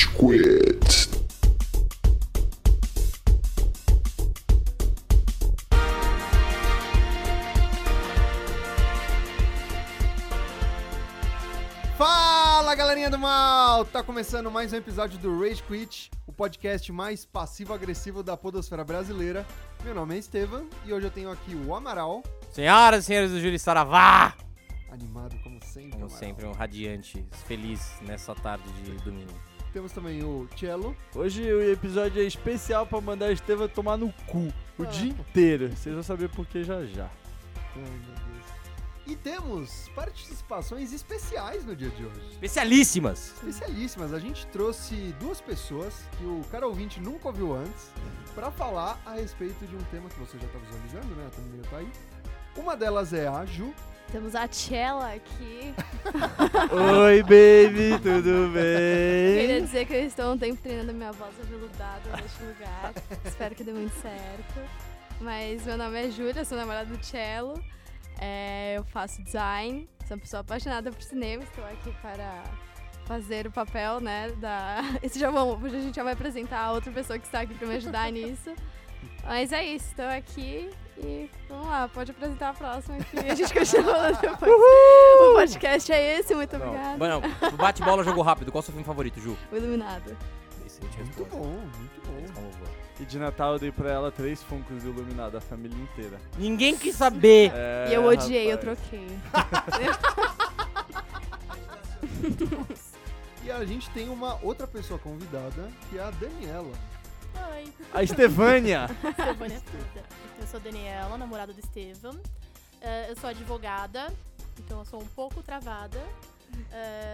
Rage Quit. Fala galerinha do mal! Tá começando mais um episódio do Rage Quit, o podcast mais passivo-agressivo da podosfera brasileira. Meu nome é Estevam e hoje eu tenho aqui o Amaral, Senhoras e senhores do Júri Saravá! animado como sempre. Como Amaral. sempre, um radiante, feliz nessa tarde de domingo. Temos também o Cello. Hoje o episódio é especial pra mandar a Estevam tomar no cu o dia inteiro. Vocês vão saber por que já já. Ai, meu Deus. E temos participações especiais no dia de hoje. Especialíssimas! Especialíssimas. A gente trouxe duas pessoas que o cara ouvinte nunca ouviu antes pra falar a respeito de um tema que você já tá visualizando, né? A thumbnail tá aí. Uma delas é a Ju. Temos a Tchela aqui. Oi, baby, tudo Queria bem? dizer que eu estou um tempo treinando minha voz aveludada neste lugar. Espero que dê muito certo. Mas meu nome é Júlia, sou namorada do Cello. É, eu faço design, sou uma pessoa apaixonada por cinema. Estou aqui para fazer o papel, né, da... Esse já vão, hoje a gente já vai apresentar a outra pessoa que está aqui para me ajudar nisso. Mas é isso, estou aqui e vamos lá, pode apresentar a próxima que a gente continua falando depois. O podcast é esse, muito Não, obrigada. Bueno, bate-bola, jogo rápido. Qual é o seu filme favorito, Ju? O Iluminado. Excelente Muito resposta. bom, muito bom. Lá. E de Natal eu dei pra ela três Funkos iluminados, a família inteira. Ninguém quis saber! É, e eu odiei, eu rapaz. troquei. E a gente tem uma outra pessoa convidada, que é a Daniela. Oi, A Estevânia! Estevânia Tuta. Eu sou Daniela, namorada do Estevam. Eh, eu sou advogada, então eu sou um pouco travada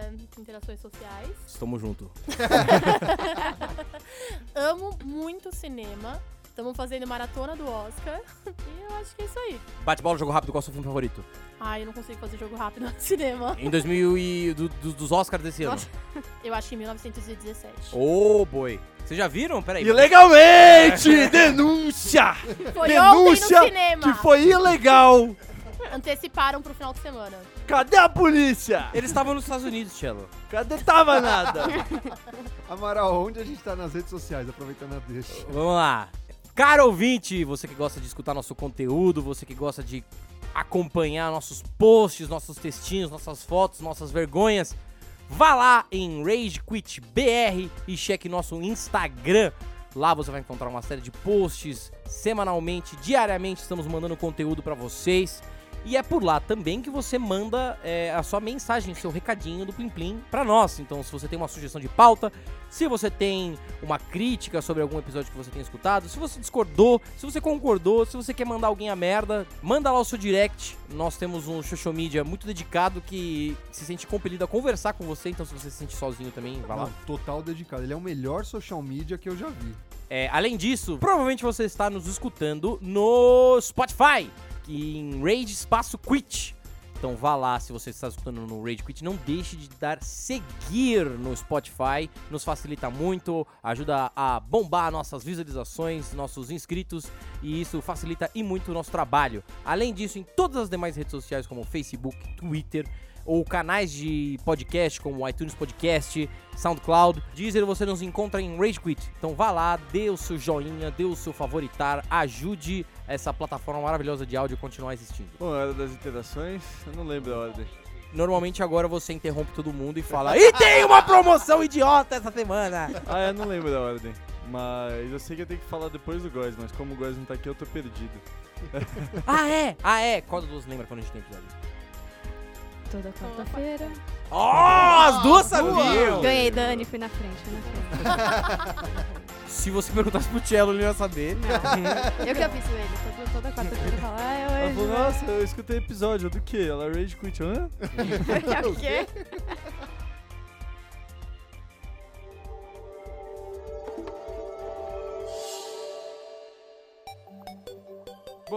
em interações sociais. Estamos junto. Amo muito cinema. Estamos fazendo maratona do Oscar. E eu acho que é isso aí. Bate-bola, jogo rápido. Qual é o seu filme favorito? Ai, eu não consigo fazer jogo rápido no cinema. Em 2000 e... do- do- dos Oscars desse ano. Nossa. Eu acho que em 1917. Ô, boi. Vocês já viram? Peraí. Ilegalmente! Denúncia! Foi Denúncia ontem no cinema! Que foi ilegal! Anteciparam pro final de semana. Cadê a polícia? Eles estavam nos Estados Unidos, Cello. Cadê tava nada? Amaral, onde a gente tá nas redes sociais, aproveitando a deixa? Vamos lá. Caro ouvinte, você que gosta de escutar nosso conteúdo, você que gosta de acompanhar nossos posts, nossos textinhos, nossas fotos, nossas vergonhas, vá lá em Rage Quit BR e cheque nosso Instagram. Lá você vai encontrar uma série de posts semanalmente, diariamente estamos mandando conteúdo pra vocês. E é por lá também que você manda é, a sua mensagem, seu recadinho do Plim Plim pra nós. Então, se você tem uma sugestão de pauta, se você tem uma crítica sobre algum episódio que você tenha escutado, se você discordou, se você concordou, se você quer mandar alguém a merda, manda lá o seu direct. Nós temos um social media muito dedicado que se sente compelido a conversar com você. Então, se você se sente sozinho também, vai lá. Total dedicado. Ele é o melhor social media que eu já vi. É, além disso, provavelmente você está nos escutando no Spotify, em Rage Espaço Quit. Então vá lá, se você está escutando no Rage Quit, não deixe de dar seguir no Spotify, nos facilita muito, ajuda a bombar nossas visualizações, nossos inscritos e isso facilita e muito o nosso trabalho. Além disso, em todas as demais redes sociais como Facebook, Twitter, ou canais de podcast como o iTunes Podcast, SoundCloud, Deezer, você nos encontra em Rage Quit. Então vá lá, dê o seu joinha, dê o seu favoritar, ajude essa plataforma maravilhosa de áudio a continuar existindo. Bom, hora das interações, eu não lembro a ordem. Normalmente agora você interrompe todo mundo e fala E tem uma promoção idiota essa semana! Ah, eu não lembro da ordem. Mas eu sei que eu tenho que falar depois do Góis, mas como o Góis não tá aqui, eu tô perdido. ah, é? Ah, é? Qual dos lembra quando a gente tem episódio? Toda quarta-feira. Oh, as duas sabiam! Ganhei, Dani, fui na frente, fui na frente. Se você perguntasse pro Cello, ele ia saber. Eu que aviso ele, toda, toda quarta-feira eu falo, ah, é Ela hoje. falou, né?" nossa, eu escutei episódio do quê? Ela Rage Quit, hã? É o quê?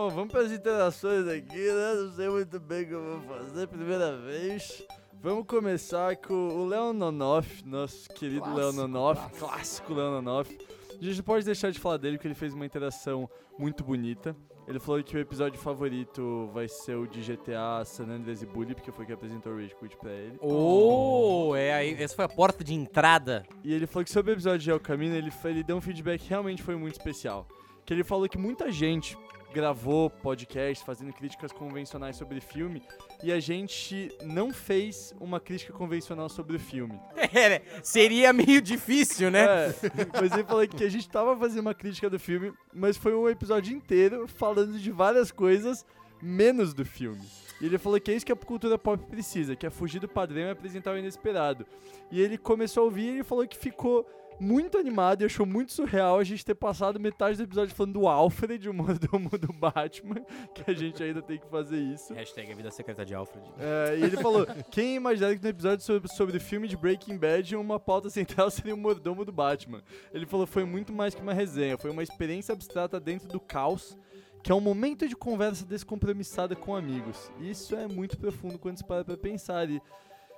Bom, vamos para as interações aqui, né? Não sei muito bem o que eu vou fazer, primeira vez. Vamos começar com o Léo Nonoff, nosso querido Léo Clássico, clássico. clássico Léo Nonoff. A gente não pode deixar de falar dele porque ele fez uma interação muito bonita. Ele falou que o episódio favorito vai ser o de GTA San Andreas e Bully, porque foi que apresentou o Rage Quit pra ele. Oh, é aí, essa foi a porta de entrada. E ele falou que sobre o episódio de El Camino, ele, ele deu um feedback que realmente foi muito especial. Que ele falou que muita gente gravou podcast fazendo críticas convencionais sobre o filme e a gente não fez uma crítica convencional sobre o filme. É, né? seria meio difícil, né? É, mas ele falou que a gente tava fazendo uma crítica do filme, mas foi um episódio inteiro falando de várias coisas menos do filme. E ele falou que é isso que a cultura pop precisa, que é fugir do padrão e apresentar o inesperado. E ele começou a ouvir e ele falou que ficou muito animado e achou muito surreal a gente ter passado metade do episódio falando do Alfred, o mordomo do Batman, que a gente ainda tem que fazer isso. Hashtag a vida secreta de Alfred. É, e ele falou: quem imaginaria que no episódio sobre, sobre o filme de Breaking Bad uma pauta central seria o mordomo do Batman? Ele falou: foi muito mais que uma resenha, foi uma experiência abstrata dentro do caos, que é um momento de conversa descompromissada com amigos. Isso é muito profundo quando se para pra pensar. E,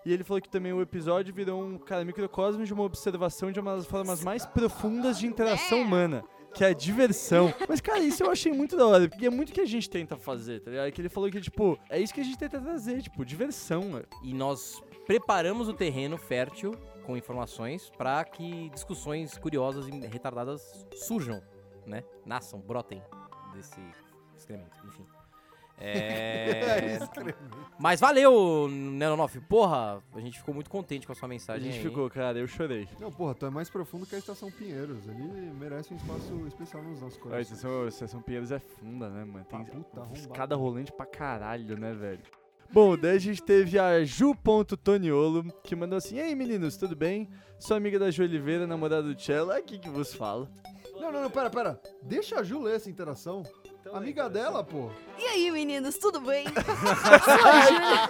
e ele falou que também o episódio virou um cara, microcosmo de uma observação de uma das formas mais profundas de interação humana. Que é a diversão. Mas, cara, isso eu achei muito da hora. Porque é muito que a gente tenta fazer, tá ligado? Que ele falou que, tipo, é isso que a gente tenta trazer, tipo, diversão, mano. E nós preparamos o terreno fértil com informações para que discussões curiosas e retardadas surjam, né? Nasçam, brotem desse excremento, enfim. É... Mas valeu, Nenonoff. Porra, a gente ficou muito contente com a sua A mensagem. gente aí. ficou, cara, eu chorei. Não, porra, tu é mais profundo que a Estação Pinheiros. Ele merece um espaço especial nos nossos A corações. estação, a estação Pinheiros é funda, né, mano? Tem Ah, escada rolante pra caralho, né, velho? Bom, daí a gente teve a Ju.Toniolo, que mandou assim: E aí, meninos, tudo bem? Sou amiga da Ju Oliveira, namorada do Cello, é aqui que vos fala. Não, não, não, pera, pera. Deixa a Ju ler essa interação. Amiga dela, pô. E aí, meninos, tudo bem? Sou a Júlia.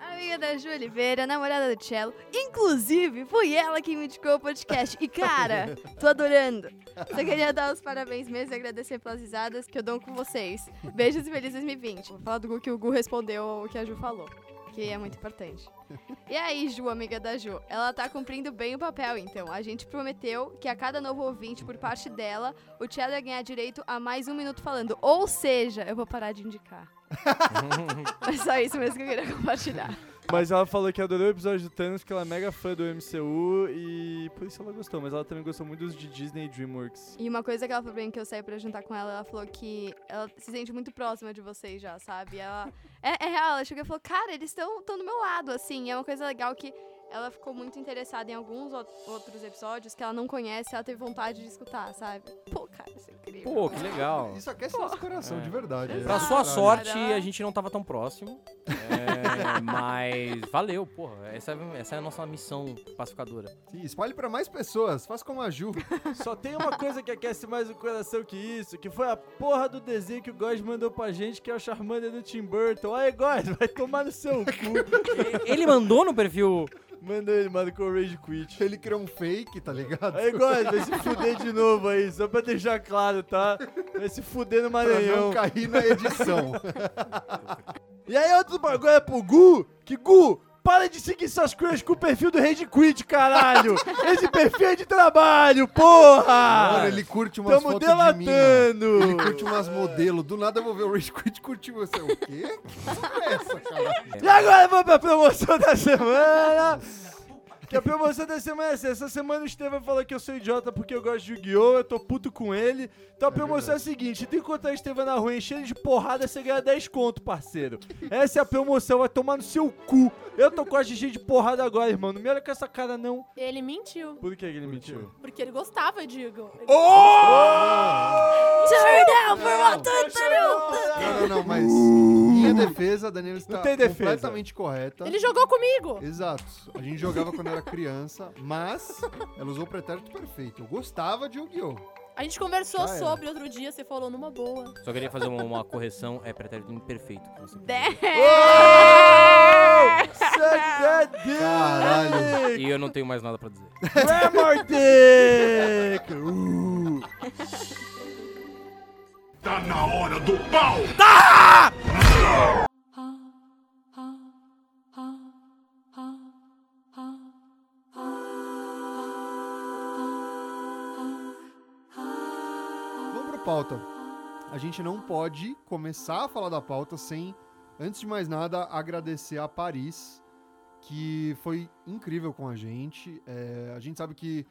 Amiga da Ju Oliveira, namorada do Cello. Inclusive, foi ela que me indicou o podcast. E, cara, tô adorando. Só queria dar os parabéns mesmo e agradecer pelas risadas que eu dou com vocês. Beijos e feliz 2020. Vou falar do Gu que o Gu respondeu o que a Ju falou. Que é muito importante. E aí, Ju, amiga da Ju, ela tá cumprindo bem o papel, então. A gente prometeu que a cada novo ouvinte por parte dela, o Cello ia ganhar direito a mais um minuto falando. Ou seja, eu vou parar de indicar. é só isso mesmo que eu queria compartilhar. Mas ela falou que adorou o episódio do Thanos, que ela é mega fã do MCU e por isso ela gostou. Mas ela também gostou muito dos de Disney e Dreamworks. E uma coisa que ela falou bem que eu saí pra jantar com ela, ela falou que ela se sente muito próxima de vocês já, sabe? Ela. É, é real, ela chegou e falou, cara, eles estão do meu lado, assim. É uma coisa legal que ela ficou muito interessada em alguns ou- outros episódios que ela não conhece, ela teve vontade de escutar, sabe? Pô, cara, isso é incrível. Pô, que legal. Isso aquece nosso coração, É. de verdade. Pra É, sua caralho. sorte, a gente não tava tão próximo. É, mas valeu, porra. Essa é, essa é a nossa missão pacificadora. Sim, espalhe pra mais pessoas. Faça como a Ju. Só tem uma coisa que aquece mais o coração que isso, que foi a porra do desenho que o God mandou pra gente, que é o Charmander do Tim Burton. Aí, God, vai tomar no seu cu. Ele mandou no perfil. Mandou ele, mano, com o Rage Quit. Ele criou um fake, tá ligado? Aí, God, vai se fuder de novo aí, só pra deixar claro, tá? Vai se fuder no Pra Maranhão. não cair na edição. E aí, outro bagulho é pro Gu, que Gu, para de seguir suas crush com o perfil do Rage Quit, caralho! Esse perfil é de trabalho, porra! Mano, ele curte umas Tamo fotos de mina. delatando! Ele curte umas modelos. Do nada eu vou ver o Rage Quit curtir você. O quê? Que é essa, cara? E agora vamos pra promoção da semana. Que a promoção da semana é essa. Essa semana o Estevam falou que eu sou idiota porque eu gosto de Yu-Gi-Oh! Eu tô puto com ele. Então a promoção é, a seguinte: que encontrar o Estevam na rua enchendo de porrada, você ganha 10 conto, parceiro. Essa é a promoção, vai tomar no seu cu. Eu tô com a GG de porrada agora, irmão. Não me olha com essa cara, não. Ele mentiu. Por que, ele mentiu? Porque ele gostava, digo. Ele- Turn down for what Não, não, não, mas minha defesa, a Daniela está tem defesa. completamente correta. Ele jogou comigo. Exato. A gente jogava quando era criança, mas ela usou o pretérito perfeito. Eu gostava de Yu-Gi-Oh! A gente conversou Já era. sobre outro dia, você falou numa boa. Só queria fazer uma, uma correção. É pretérito imperfeito. que você Sacanagem! Caralho. E eu não tenho mais nada pra dizer. Grammar Dick! Uh. Tá na hora do pau! Vamos pauta. A gente não pode começar a falar da pauta sem, antes de mais nada, agradecer a Paris, que foi incrível com a gente. É, a gente sabe que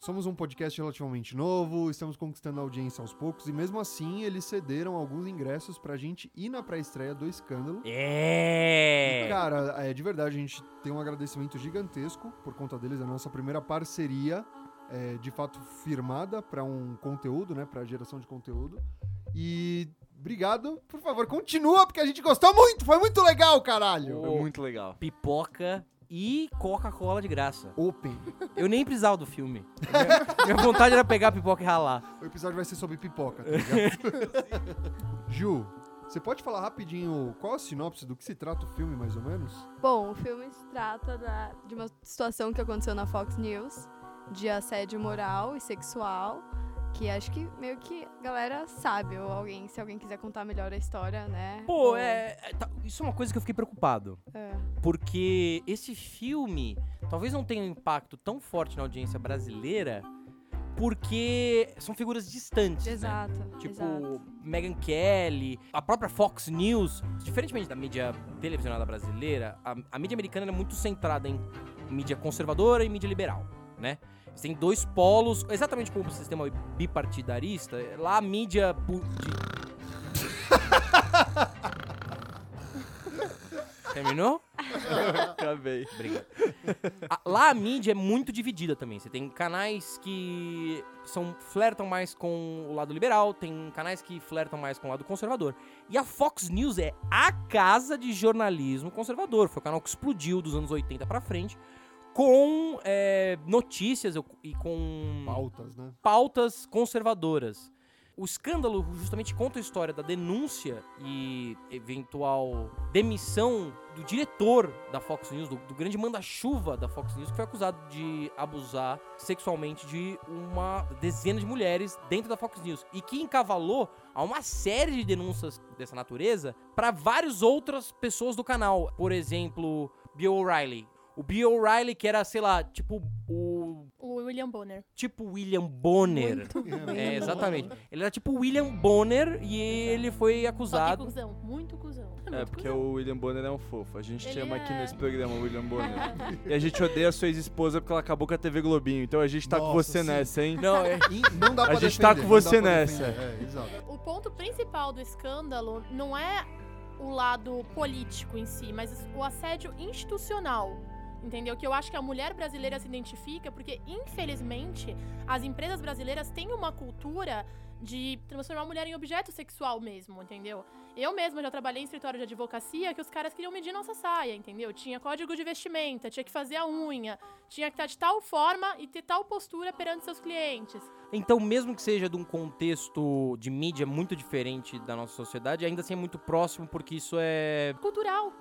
somos um podcast relativamente novo, estamos conquistando a audiência aos poucos, e mesmo assim eles cederam alguns ingressos pra gente ir na pré-estreia do Escândalo. É! Cara, é, de verdade, a gente tem um agradecimento gigantesco por conta deles. É a nossa primeira parceria, é, de fato, firmada para um conteúdo, né? Pra geração de conteúdo. E obrigado. Por favor, continua, porque a gente gostou muito. Foi muito legal, caralho. Foi muito legal. Pipoca e Coca-Cola de graça. Open. Eu nem precisava do filme. Minha, minha vontade era pegar a pipoca e ralar. O episódio vai ser sobre pipoca, tá ligado? Ju, você pode falar rapidinho qual a sinopse do que se trata o filme, mais ou menos? Bom, o filme se trata da- de uma situação que aconteceu na Fox News de assédio moral e sexual, que acho que meio que a galera sabe, ou alguém, se alguém quiser contar melhor a história, né? Pô, ou- é, é, tá- isso é uma coisa que eu fiquei preocupado. é. Porque esse filme talvez não tenha um impacto tão forte na audiência brasileira, porque são figuras distantes. né? Exato. Tipo, exato. Meghan Kelly, a própria Fox News. Diferentemente da mídia televisionada brasileira, a, a mídia americana é muito centrada em mídia conservadora e mídia liberal, né? Você tem dois polos, exatamente como o sistema bipartidarista. Lá a mídia. Terminou? Acabei. Obrigado. Lá a mídia é muito dividida também. Você tem canais que são flertam mais com o lado liberal, tem canais que flertam mais com o lado conservador. E a Fox News é a casa de jornalismo conservador. Foi o canal que explodiu dos anos 80 pra frente com é, notícias e com Pautas, né? pautas conservadoras. O escândalo justamente conta a história da denúncia e eventual demissão do diretor da Fox News, do, do grande manda-chuva da Fox News, que foi acusado de abusar sexualmente de uma dezena de mulheres dentro da Fox News e que encavalou a uma série de denúncias dessa natureza para várias outras pessoas do canal. Por exemplo, Bill O'Reilly. O Bill O'Reilly, que era, sei lá, tipo o O William Bonner. tipo William Bonner. Muito. É, exatamente. Ele era tipo William Bonner e ele foi Só que acusado. cuzão, muito cuzão. É, Muito porque cuzão. o William Bonner é um fofo. A gente Ele chama aqui é. nesse programa o William Bonner. e a gente odeia a sua ex-esposa porque ela acabou com a TV Globinho. Então a gente tá com Nossa, você sim. nessa, hein? Não, é. Não dá A pra gente tá defender, com não você nessa. defender. É, exato. O ponto principal do escândalo não é o lado político em si, mas o assédio institucional. Entendeu? Que eu acho que a mulher brasileira se identifica porque, infelizmente, as empresas brasileiras têm uma cultura de transformar a mulher em objeto sexual mesmo, entendeu? Eu mesma já trabalhei em escritório de advocacia que os caras queriam medir nossa saia, entendeu? Tinha código de vestimenta, tinha que fazer a unha, tinha que estar de tal forma e ter tal postura perante seus clientes. Então, mesmo que seja de um contexto de mídia muito diferente da nossa sociedade, ainda assim é muito próximo, porque isso é. Cultural.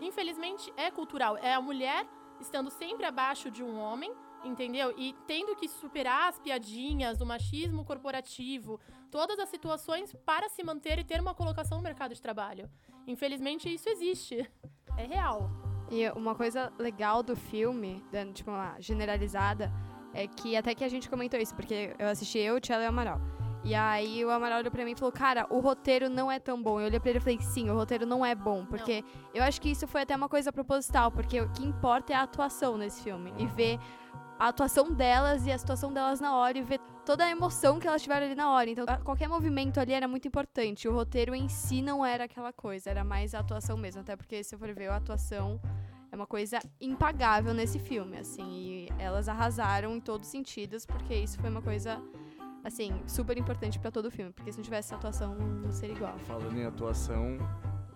é. infelizmente, é cultural. É a mulher estando sempre abaixo de um homem, entendeu? E tendo que superar as piadinhas, o machismo corporativo, todas as situações para se manter e ter uma colocação no mercado de trabalho. Infelizmente, isso existe. É real. E uma coisa legal do filme, dando tipo uma generalizada, é que até que a gente comentou isso, porque eu assisti eu, Tchelo e Amaral. E aí o Amaral olhou pra mim e falou, cara, o roteiro não é tão bom. Eu olhei pra ele e falei, sim, o roteiro não é bom. Porque eu acho que isso foi até uma coisa proposital, porque o que importa é a atuação nesse filme. E ver a atuação delas e a situação delas na hora e ver toda a emoção que elas tiveram ali na hora. Então, qualquer movimento ali era muito importante. O roteiro em si não era aquela coisa, era mais a atuação mesmo. Até porque, se eu for ver, a atuação é uma coisa impagável nesse filme, assim. E elas arrasaram em todos os sentidos, porque isso foi uma coisa, assim, super importante pra todo o filme. Porque se não tivesse essa atuação, não seria igual. Falando em atuação,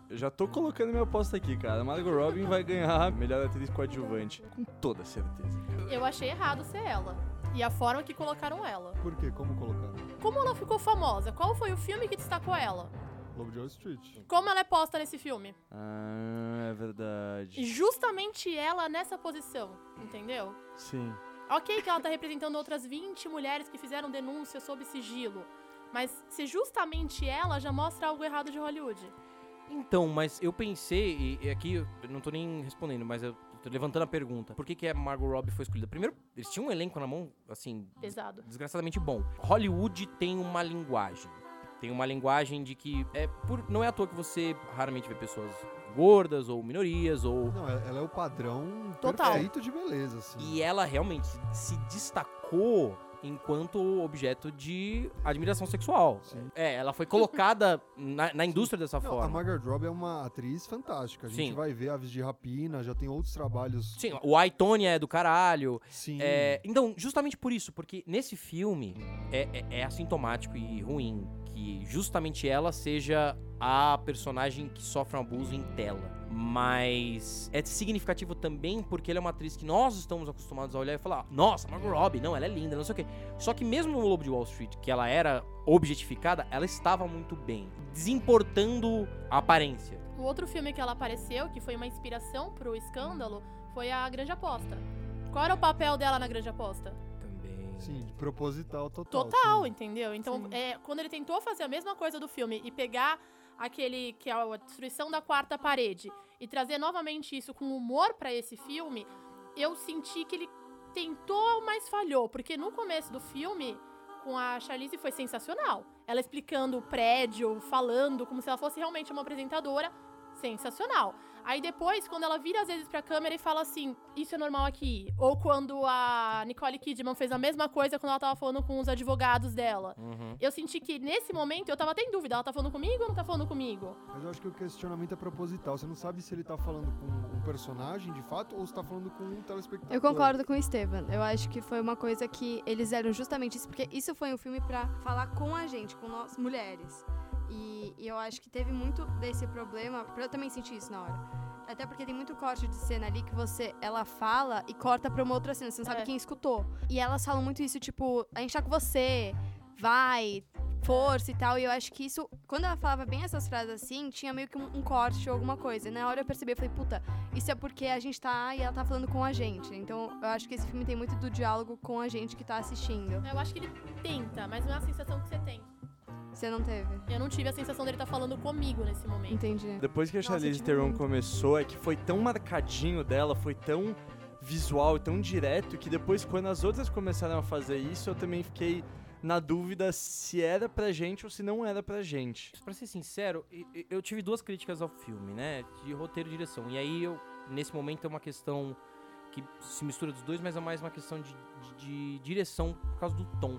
eu já tô colocando minha aposta aqui, cara. Margot Robin vai ganhar melhor atriz coadjuvante. Com toda certeza. Eu achei errado ser ela. E a forma que colocaram ela. Por quê? Como colocaram? Como ela ficou famosa? Qual foi o filme que destacou ela? Lobo de Wall Street. Como ela é posta nesse filme? Ah, é verdade. Justamente ela nessa posição, entendeu? Sim. Ok que ela tá representando outras 20 mulheres que fizeram denúncia sob sigilo. Mas se justamente ela já mostra algo errado de Hollywood. Então, mas eu pensei, e, aqui eu não tô nem respondendo, mas eu tô levantando a pergunta. Por que, que a Margot Robbie foi escolhida? Primeiro, eles tinham um elenco na mão, assim, Pesado. desgraçadamente bom. Hollywood tem uma linguagem. Tem uma linguagem de que é por, não é à toa que você raramente vê pessoas gordas ou minorias ou Não, ela é o padrão Total. perfeito de beleza, assim. e ela realmente se destacou enquanto objeto de admiração sexual. Sim. É, ela foi colocada na, na indústria dessa Não, a forma. Margaret Robbie é uma atriz fantástica. A gente Sim. vai ver Aves de Rapina, já tem outros trabalhos. Sim, o Aitonia é do caralho. Sim. É, então, justamente por isso, porque nesse filme é, é- é assintomático e ruim que justamente ela seja a personagem que sofre um abuso em tela. Mas é significativo também porque ela é uma atriz que nós estamos acostumados a olhar e falar: Nossa, Margot Robbie, não, ela é linda, não sei o quê. Só que mesmo no Lobo de Wall Street, que ela era objetificada, ela estava muito bem, desimportando a aparência. O outro filme que ela apareceu, que foi uma inspiração pro escândalo, foi a Grande Aposta. Qual era o papel dela na Grande Aposta? Sim, de proposital total. Total, sim. entendeu? Então, é, quando ele tentou fazer a mesma coisa do filme e pegar aquele que é a destruição da quarta parede e trazer novamente isso com humor pra esse filme, eu senti que ele tentou, mas falhou, porque no começo do filme com a Charlize foi sensacional. Ela explicando o prédio, falando como se ela fosse realmente uma apresentadora, sensacional. Aí depois, quando ela vira às vezes pra câmera e fala assim, isso é normal aqui. Ou quando a Nicole Kidman fez a mesma coisa quando ela tava falando com os advogados dela. Uhum. Eu senti que nesse momento eu tava até em dúvida, ela tá falando comigo ou não tá falando comigo? Mas eu acho que o questionamento é proposital. Você não sabe se ele tá falando com um personagem de fato ou se tá falando com um telespectador. Eu concordo com o Estevam. Eu acho que foi uma coisa que eles eram justamente isso, porque isso foi um filme pra falar com a gente, com nós mulheres. E, e eu acho que teve muito desse problema, pra eu também sentir isso na hora. Até porque tem muito corte de cena ali que você, ela fala e corta pra uma outra cena, você não sabe É. quem escutou. E elas falam muito isso, tipo, a gente tá com você, vai, força e tal. E eu acho que isso, quando ela falava bem essas frases assim, tinha meio que um, um corte ou alguma coisa. E na hora eu percebi, eu falei, puta, isso é porque a gente tá e ela tá falando com a gente. Então eu acho que esse filme tem muito do diálogo com a gente que tá assistindo. Eu acho que ele tenta, mas não é a sensação que você tem. Você não teve? Eu não tive a sensação dele estar falando comigo nesse momento. Entendi. Depois que a Charlize Theron muito. começou, é que foi tão marcadinho dela, foi tão visual e tão direto, que depois, quando as outras começaram a fazer isso, eu também fiquei na dúvida se era pra gente ou se não era pra gente. Pra ser sincero, eu tive duas críticas ao filme, né? De roteiro e direção. E aí, eu, nesse momento, é uma questão que se mistura dos dois, mas é mais uma questão de, de- de direção por causa do tom.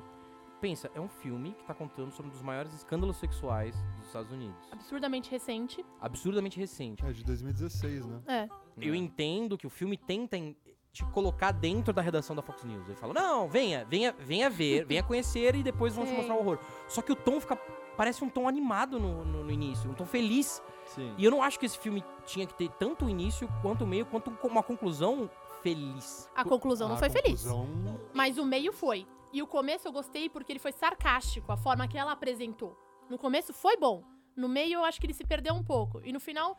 Pensa, é um filme que tá contando sobre um dos maiores escândalos sexuais dos Estados Unidos. Absurdamente recente. Absurdamente recente. É de 2016, né? É. Eu entendo que o filme tenta te colocar dentro da redação da Fox News. Ele fala, não, venha, venha, venha ver, venha conhecer e depois vamos te mostrar o horror. Só que o tom fica. Parece um tom animado no, no- no início, um tom feliz. Sim. E eu não acho que esse filme tinha que ter tanto o início quanto o meio, quanto uma conclusão feliz. A conclusão não A foi feliz. conclusão- Mas o meio foi. E o começo eu gostei porque ele foi sarcástico, a forma que ela apresentou. No começo foi bom. No meio eu acho que ele se perdeu um pouco. E no final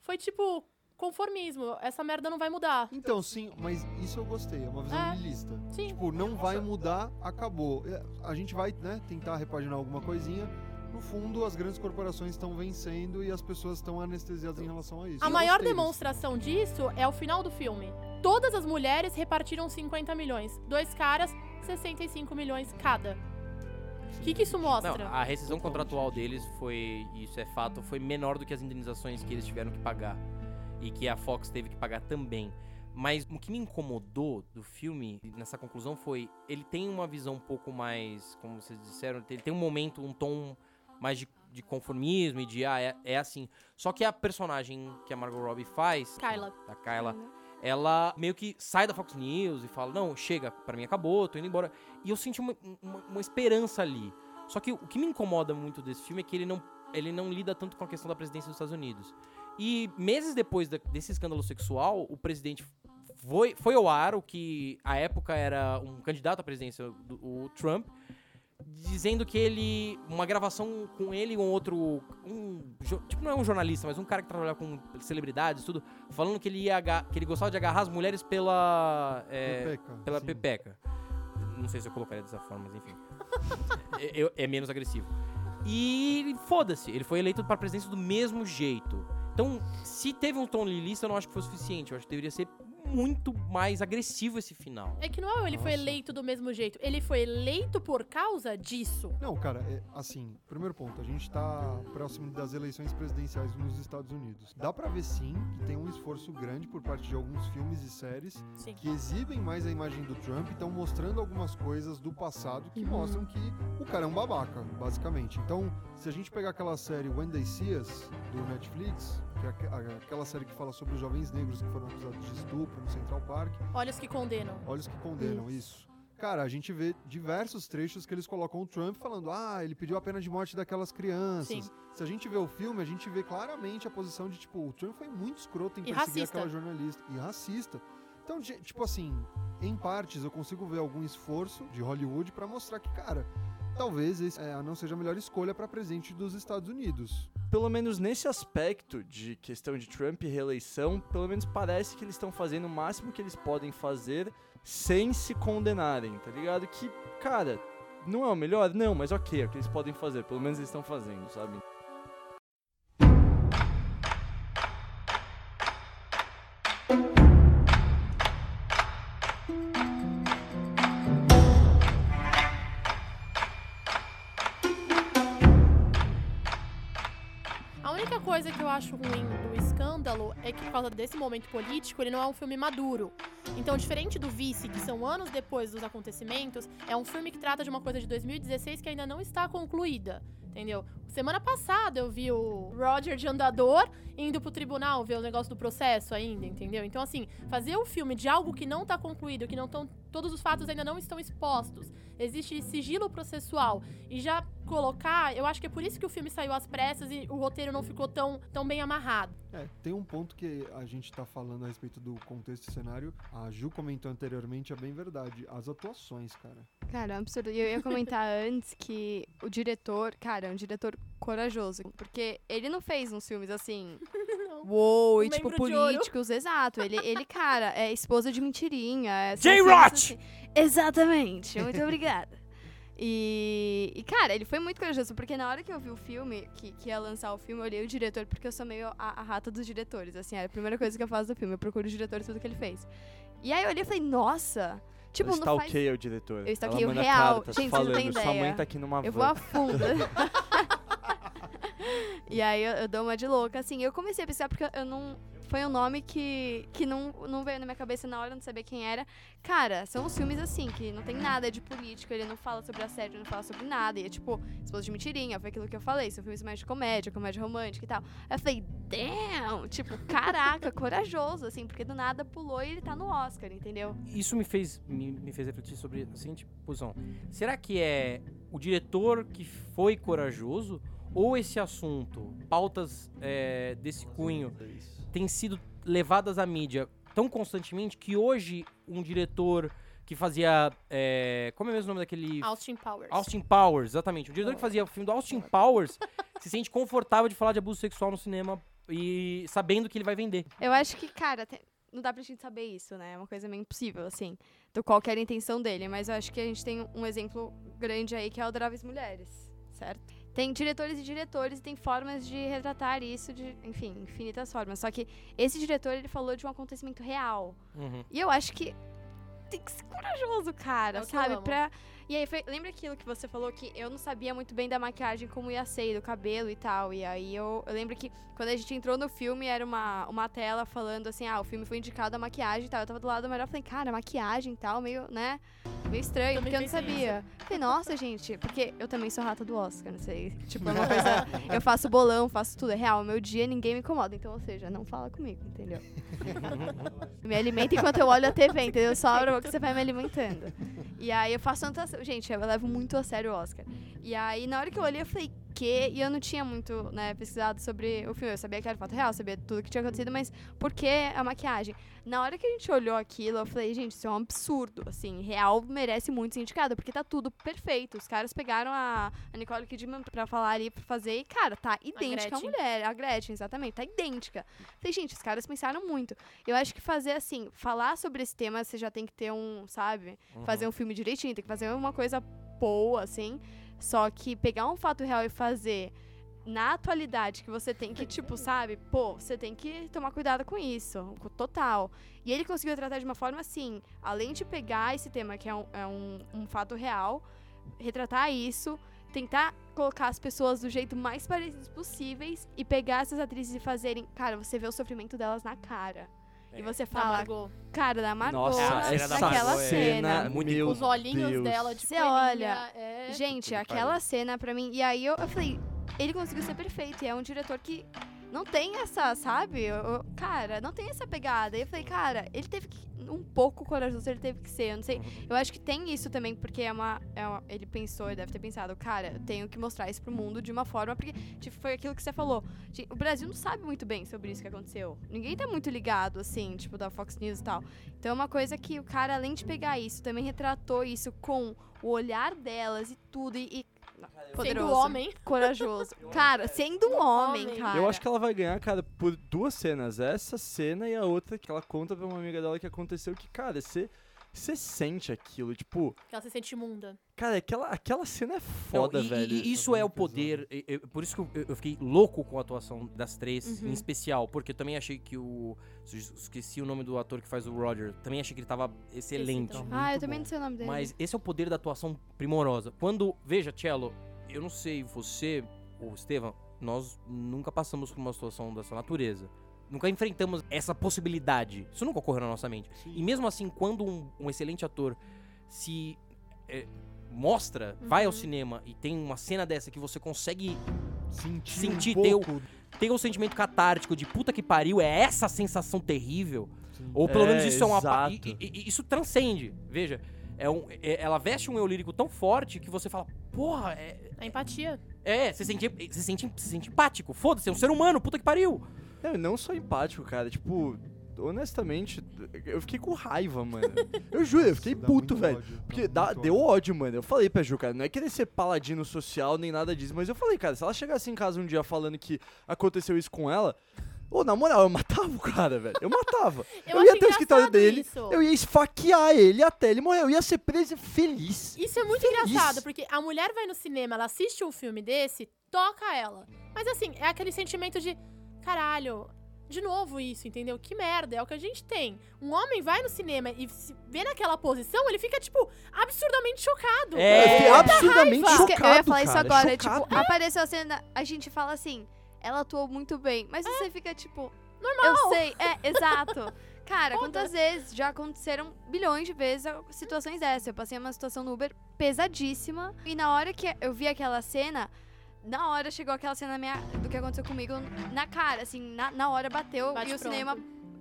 foi tipo conformismo. Essa merda não vai mudar. Então, sim, mas isso eu gostei, é uma visão É. niilista. Sim. Tipo, não vai mudar, acabou. É, A gente vai, né, tentar repaginar alguma coisinha. No fundo, as grandes corporações estão vencendo e as pessoas estão anestesiadas em relação a isso. A Eu maior gostei disso. demonstração disso é o final do filme. Todas as mulheres repartiram 50 milhões. Dois caras, 65 milhões cada. O que, que isso Não, mostra? a rescisão contratual deles foi, isso é fato, foi menor do que as indenizações que eles tiveram que pagar. E que a Fox teve que pagar também. Mas o que me incomodou do filme, nessa conclusão, foi. Ele tem uma visão um pouco mais. Como vocês disseram, ele tem um momento, um tom mais de, de conformismo e de. Ah, é, é assim. Só que a personagem que a Margot Robbie faz. Kyla. A Kyla. Ela meio que sai da Fox News e fala: Não, chega, pra mim acabou, tô indo embora. E eu senti uma, uma, uma esperança ali. Só que o que me incomoda muito desse filme é que ele não, ele não lida tanto com a questão da presidência dos Estados Unidos. E meses depois da- desse escândalo sexual, o presidente foi, foi ao ar, o que à época era um candidato à presidência, o Trump, dizendo que ele. Uma gravação com ele e um outro. Um, tipo, não é um jornalista, mas um cara que trabalhava com celebridades, tudo, falando que ele, ia, que ele gostava de agarrar as mulheres pela. é, Pepeca, pela sim. pepeca. Não sei se eu colocaria dessa forma, mas enfim. é, é menos agressivo. E foda-se, ele foi eleito para presidência do mesmo jeito. Então, se teve um tom lilista, eu não acho que foi suficiente. Eu acho que deveria ser muito mais agressivo esse final. É que não é ele foi Nossa. eleito do mesmo jeito. Ele foi eleito por causa disso. Não, cara, é, assim, primeiro ponto, a gente tá próximo das eleições presidenciais nos Estados Unidos. Dá pra ver sim que tem um esforço grande por parte de alguns filmes e séries Sim. que exibem mais a imagem do Trump e estão mostrando algumas coisas do passado que Uhum. mostram que o cara é um babaca, basicamente. Então, se a gente pegar aquela série When They See Us, do Netflix, que é aquela série que fala sobre os jovens negros que foram acusados de estupro no Central Park, Olhos que condenam. Olhos que condenam, isso. Cara, a gente vê diversos trechos que eles colocam o Trump falando: ah, ele pediu a pena de morte daquelas crianças. Sim. Se a gente vê o filme, a gente vê claramente a posição de, tipo, o Trump foi muito escroto em E perseguir racista. aquela jornalista. E racista. Então, tipo assim, em partes eu consigo ver algum esforço de Hollywood pra mostrar que, cara, talvez esse é, não seja a melhor escolha pra presidente dos Estados Unidos. Pelo menos nesse aspecto de questão de Trump e reeleição, pelo menos parece que eles estão fazendo o máximo que eles podem fazer sem se condenarem, tá ligado? Que, cara, não é o melhor? Não, mas ok, é o que eles podem fazer. Pelo menos eles estão fazendo, sabe? Acho ruim do escândalo é que, por causa desse momento político, ele não é um filme maduro. Então, diferente do Vice, que são anos depois dos acontecimentos, é um filme que trata de uma coisa de 2016 que ainda não está concluída. Entendeu? Semana passada eu vi o Roger de andador indo pro tribunal ver o negócio do processo ainda, entendeu? Então, assim, fazer o filme de algo que não tá concluído, que não estão. Todos os fatos ainda não estão expostos. Existe sigilo processual. E já colocar, eu acho que é por isso que o filme saiu às pressas e o roteiro não ficou tão, tão bem amarrado. É, tem um ponto que a gente tá falando a respeito do contexto e cenário. A Ju comentou anteriormente, é bem verdade. As atuações, cara. Cara, é um absurdo. E eu ia comentar antes que o diretor, cara, é um diretor corajoso. Porque ele não fez uns filmes assim. Uou, e tipo, políticos, exato. Ele, ele, cara, é esposa de mentirinha. É, J-Roch! filmes assim- Exatamente, muito obrigada. E, e, cara, ele foi muito corajoso, porque na hora que eu vi o filme, que, que ia lançar o filme, eu olhei o diretor, porque eu sou meio a, a rata dos diretores, assim, é a primeira coisa que eu faço do filme, eu procuro o diretor e tudo que ele fez. E aí eu olhei e falei, nossa, tipo, eu não faz... o diretor. Eu stalkeei Ela o real. cartas Gente, vocês não falando, têm Sua mãe ideia. tá aqui numa Eu van. vou a fundo. e aí eu, eu dou uma de louca, assim. Eu comecei a pensar porque eu não. Foi um nome que, que não, não veio na minha cabeça na hora, eu não quem era. Cara, são os filmes assim, que não tem nada de política, ele não fala sobre assédio, não fala sobre nada. E é tipo, esposa de mentirinha, foi aquilo que eu falei. São filmes mais de comédia, comédia romântica e tal. Aí eu falei, damn! Tipo, caraca, corajoso, assim, porque do nada pulou e ele tá no Oscar, entendeu? Isso me fez, me, me fez refletir sobre a seguinte posição. Será que é o diretor que foi corajoso ou esse assunto, pautas é, desse cunho, têm sido levadas à mídia tão constantemente que hoje um diretor que fazia. é, como é mesmo o nome daquele. Austin Powers. Austin Powers, exatamente. O diretor que fazia o filme do Austin Powers se sente confortável de falar de abuso sexual no cinema e sabendo que ele vai vender. Eu acho que, cara, tem- não dá pra gente saber isso, né? É uma coisa meio impossível, assim, do qual que era a intenção dele. Mas eu acho que a gente tem um exemplo grande aí que é o Adoráveis Mulheres, certo? Tem diretores e diretores e tem formas de retratar isso de, enfim, infinitas formas. Só que esse diretor, ele falou de um acontecimento real. Uhum. E eu acho que tem que ser corajoso, cara, É o que eu sabe? amo. Pra... E aí, foi... lembra aquilo que você falou que eu não sabia muito bem da maquiagem, como ia ser, do cabelo e tal. E aí eu, eu lembro que quando a gente entrou no filme, era uma, uma tela falando assim: ah, o filme foi indicado a maquiagem e tal. Eu tava do lado da melhor, falei, cara, maquiagem e tal, meio, né? Meio estranho, Também porque eu não sabia. Falei, nossa, gente, porque eu também sou rata do Oscar, não sei. Tipo, é uma coisa. eu faço bolão, faço tudo, é real. Meu dia ninguém me incomoda. Então, ou seja, não fala comigo, entendeu? me alimenta enquanto eu olho a TV, entendeu? Só abra a boca que você vai me alimentando. E aí eu faço tanta. Gente, eu levo muito a sério o Oscar. E aí, na hora que eu olhei, eu falei, que? E eu não tinha muito, né, pesquisado sobre o filme. Eu sabia que era fato real, sabia tudo que tinha acontecido, mas por que a maquiagem? Na hora que a gente olhou aquilo, eu falei, gente, isso é um absurdo. Assim, real merece muito ser indicado, porque tá tudo perfeito. Os caras pegaram a, a Nicole Kidman pra falar ali, pra fazer, e, cara, tá idêntica a, mulher. A Gretchen, exatamente, tá idêntica. Falei, gente, os caras pensaram muito. Eu acho que fazer assim, falar sobre esse tema, você já tem que ter um, sabe? Fazer um filme direitinho, tem que fazer uma coisa boa, assim. Só que pegar um fato real e fazer na atualidade que você tem que, tipo, sabe, pô, você tem que tomar cuidado com isso, total. E ele conseguiu tratar de uma forma assim, além de pegar esse tema, que é um, é um, um fato real, retratar isso, tentar colocar as pessoas do jeito mais parecidos possíveis e pegar essas atrizes e fazerem, cara, você vê o sofrimento delas na cara. E É. você Da fala, cara, da Margot, Nossa, a cena da naquela Margot é- cena. Os olhinhos Deus. dela de Você olha, é... Gente, aquela cena pra mim. E aí eu, eu falei, ele conseguiu ser perfeito. E é um diretor que não tem essa, sabe? Eu- eu- cara, não tem essa pegada. E eu falei, cara, ele teve que. Um pouco corajoso ele teve que ser. Eu não sei. Eu acho que tem isso também, porque é uma. É uma- ele pensou, ele deve ter pensado, cara, eu tenho que mostrar isso pro mundo de uma forma. Porque, tipo, foi aquilo que você falou. O Brasil não sabe muito bem sobre isso que aconteceu. Ninguém tá muito ligado, assim, tipo, da Fox News e tal. Então é uma coisa que o cara, além de pegar isso, também retratou isso com o olhar delas e tudo. E, e Sendo poderoso, homem. corajoso. Cara, sendo um homem, Homem. cara. Eu acho que ela vai ganhar, cara, por duas cenas. Essa cena e a outra que ela conta pra uma amiga dela que aconteceu que, cara, você você sente aquilo, tipo, Que ela se sente imunda. cara, aquela, aquela cena é Não, foda, e- e- velho. E, isso é o poder. e- e- por isso que eu, eu fiquei louco com a atuação das três, Uhum. em especial. Porque eu também achei que o. Esqueci o nome do ator que faz o Roger. Também achei que ele tava excelente. Esse Ah, eu também bom. não sei o nome dele. Mas esse é o poder da atuação primorosa. Quando. Veja, Cello, eu não sei você ou Estevam, nós nunca passamos por uma situação dessa natureza. Nunca enfrentamos essa possibilidade. Isso nunca ocorreu na nossa mente. E mesmo assim, quando um, um excelente ator se é, mostra, vai ao Uhum. cinema e tem uma cena dessa que você consegue Sentir, Sentir, um ter pouco. ter o sentimento catártico de puta que pariu, é essa sensação terrível. Sim. Ou pelo É, menos isso é uma. e- e- e isso transcende. Veja. É um, é- ela veste um eu lírico tão forte que você fala, porra, é. A empatia. É, você sente, você sente, você sente empático. Foda-se, é um ser humano, puta que pariu. Não, não só empático, cara. Tipo, honestamente, eu fiquei com raiva, mano. Eu juro, eu fiquei puto, velho. ódio, Porque dá muito deu ódio. ódio, mano. Eu falei pra Ju, cara, não é querer ser paladino social nem nada disso, mas eu falei, cara, se ela chegasse em casa um dia falando que aconteceu isso com ela, ô, na moral, eu matava o cara, velho. Eu matava. Eu, Eu, ia até o escritório dele, Isso. eu ia esfaquear ele até ele morrer. Eu ia ser preso feliz. Isso é muito Feliz. engraçado, porque a mulher vai no cinema, ela assiste um filme desse, toca ela. Mas assim, é aquele sentimento de caralho, de novo isso, entendeu? Que merda, é o que a gente tem. Um homem vai no cinema e se vê naquela posição, ele fica, tipo, absurdamente chocado. É. fiquei absurdamente que chocado, eu ia falar isso cara, agora. chocado. Tipo, apareceu a cena, a gente fala assim, ela atuou muito bem. Mas você fica, tipo, Normal. eu sei. É, exato. Cara, Foda. quantas vezes já aconteceram bilhões de vezes situações dessas? Eu passei uma situação no Uber pesadíssima. E na hora que eu vi aquela cena, na hora chegou aquela cena na minha, do que aconteceu comigo na cara, assim, na, na hora bateu Bate e o pronto. cinema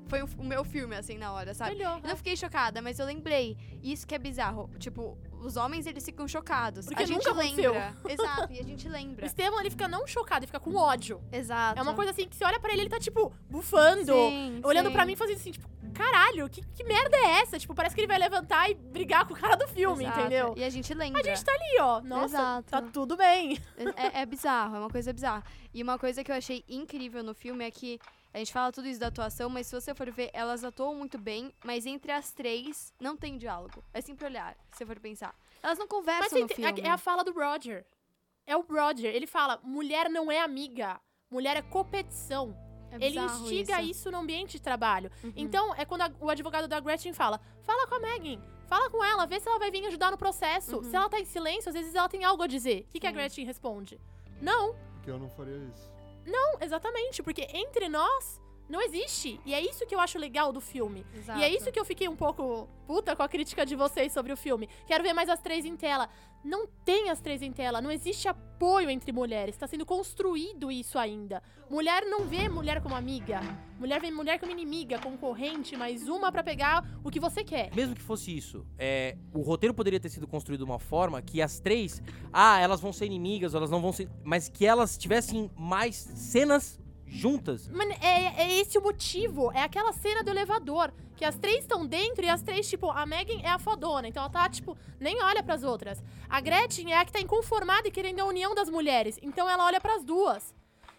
foi o, o meu filme, assim, na hora, sabe? Melhor, Eu não fiquei chocada, mas eu lembrei. Isso que é bizarro. Tipo, os homens, eles ficam chocados. Porque a gente aconteceu. lembra. Exato, e a gente O lembra. Estevam, ele fica não chocado, ele fica com ódio. Exato. É uma coisa assim que você olha pra ele, ele tá, tipo, bufando. Sim, olhando pra mim, fazendo assim, tipo, caralho, que, que merda é essa? Tipo, parece que ele vai levantar e brigar com o cara do filme, Exato. entendeu? E a gente lembra. A gente tá ali, ó. Nossa, Exato. tá tudo bem. É, é bizarro, é uma coisa bizarra. E uma coisa que eu achei incrível no filme é que a gente fala tudo isso da atuação, mas se você for ver, elas atuam muito bem, mas entre as três não tem diálogo. É sempre olhar, se você for pensar. Elas não Mas conversam no ente- filme. é a fala do Roger. É o Roger. Ele fala: mulher não é amiga, mulher é competição. É Ele instiga isso. no ambiente de trabalho. Uhum. Então, é quando a- o advogado da Gretchen fala: fala com a Megan. Fala com ela, vê se ela vai vir ajudar no processo. Uhum. Se ela tá em silêncio, às vezes ela tem algo a dizer. O que, que a. Gretchen responde? Não, Porque eu não faria isso. Não, exatamente. Porque entre nós não existe. E é isso que eu acho legal do filme. Exato. E é isso que eu fiquei um pouco puta com a crítica de vocês sobre o filme. Quero ver mais as três em tela. Não tem as três em tela, não existe apoio entre mulheres. Tá sendo construído isso ainda. Mulher não vê mulher como amiga. Mulher vê mulher como inimiga, concorrente, mais uma pra pegar o que você quer. Mesmo que fosse isso, é, o roteiro poderia ter sido construído de uma forma que as três, ah, elas vão ser inimigas, ou elas não vão ser. Mas que elas tivessem mais cenas juntas. Mano, é, é esse o motivo. É aquela cena do elevador. Que as três estão dentro e as três, tipo, a Megan é a fodona. Então ela tá, tipo, nem olha pras outras. A Gretchen é a que tá inconformada e querendo a união das mulheres. Então ela olha pras duas.